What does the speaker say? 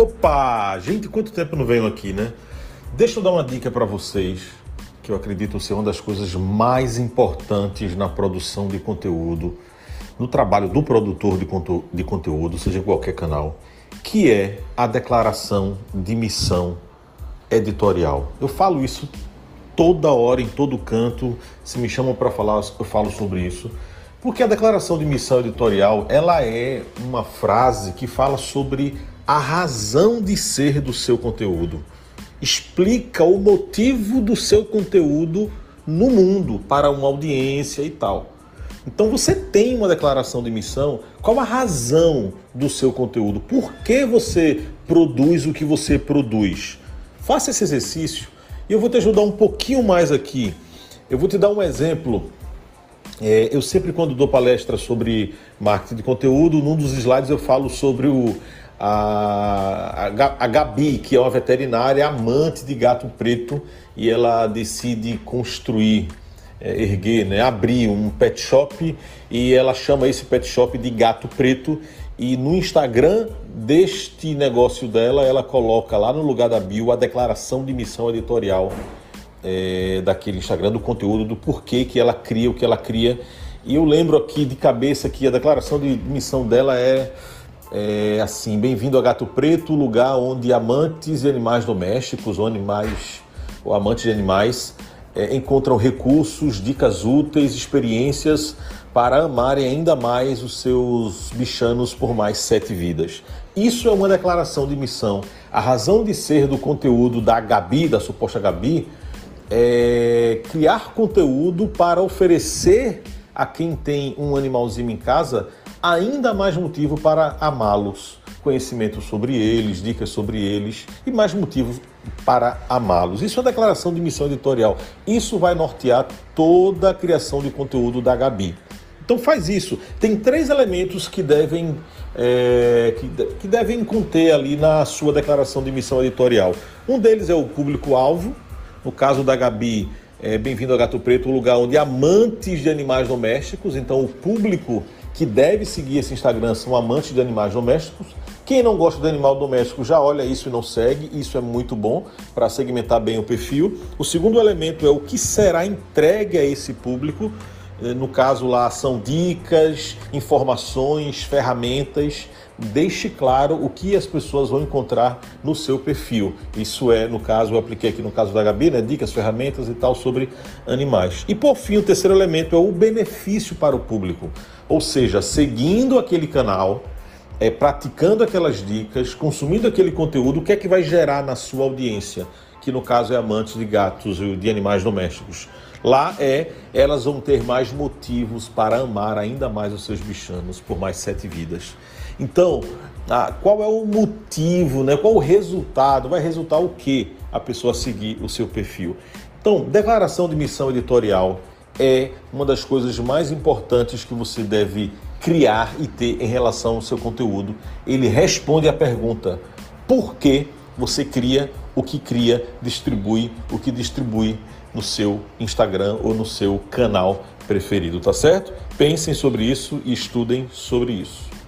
Opa! Gente, quanto tempo não venho aqui, né? Deixa eu dar uma dica para vocês, que eu acredito ser uma das coisas mais importantes na produção de conteúdo, no trabalho do produtor de, conto de conteúdo, seja em qualquer canal, que é a declaração de missão editorial. Eu falo isso toda hora, em todo canto. Se me chamam para falar, eu falo sobre isso. Porque a declaração de missão editorial, ela é uma frase que fala sobre a razão de ser do seu conteúdo. Explica o motivo do seu conteúdo no mundo para uma audiência e tal. Então você tem uma declaração de missão, qual a razão do seu conteúdo? Por que você produz o que você produz? Faça esse exercício e eu vou te ajudar um pouquinho mais aqui. Eu vou te dar um exemplo. É, eu sempre, quando dou palestra sobre marketing de conteúdo, num dos slides eu falo sobre o, a, a, Gabi, que é uma veterinária amante de gato preto, e ela decide construir, é, erguer, né, abrir um pet shop e ela chama esse pet shop de Gato Preto. E no Instagram deste negócio dela, ela coloca lá no lugar da bio a declaração de missão editorial é, daquele Instagram, do conteúdo, do porquê que ela cria o que ela cria. E eu lembro aqui de cabeça que a declaração de missão dela é é, assim, bem-vindo a Gato Preto, lugar onde amantes de animais domésticos ou animais ou amantes de animais é, encontram recursos, dicas úteis, experiências para amarem ainda mais os seus bichanos por mais sete vidas. Isso é uma declaração de missão. A razão de ser do conteúdo da Gabi, da suposta Gabi, é criar conteúdo para oferecer a quem tem um animalzinho em casa ainda mais motivo para amá-los. Conhecimento sobre eles, dicas sobre eles e mais motivos para amá-los. Isso é uma declaração de missão editorial. Isso vai nortear toda a criação de conteúdo da Gabi. Então faz isso. Tem três elementos que devem, é, que, que devem conter ali na sua declaração de missão editorial. Um deles é o público-alvo. No caso da Gabi, é, Bem-vindo ao Gato Preto, um lugar onde amantes de animais domésticos, então o público que deve seguir esse Instagram são amantes de animais domésticos. Quem não gosta de animal doméstico já olha isso e não segue, isso é muito bom para segmentar bem o perfil. O segundo elemento é o que será entregue a esse público. Eh, no caso lá são dicas, informações, ferramentas. Deixe claro o que as pessoas vão encontrar no seu perfil. Isso é, no caso, eu apliquei aqui no caso da Gabi, né? Dicas, ferramentas e tal sobre animais. E por fim, o terceiro elemento é o benefício para o público. Ou seja, seguindo aquele canal, é, praticando aquelas dicas, consumindo aquele conteúdo, o que é que vai gerar na sua audiência? Que no caso é amante de gatos e de animais domésticos. Lá é, elas vão ter mais motivos para amar ainda mais os seus bichanos por mais sete vidas. Então, ah, qual é o motivo, né? qual o resultado? Vai resultar o que a pessoa seguir o seu perfil? Então, declaração de missão editorial é uma das coisas mais importantes que você deve criar e ter em relação ao seu conteúdo. Ele responde à pergunta: por que você cria o que cria, distribui o que distribui no seu Instagram ou no seu canal preferido, tá certo? Pensem sobre isso e estudem sobre isso.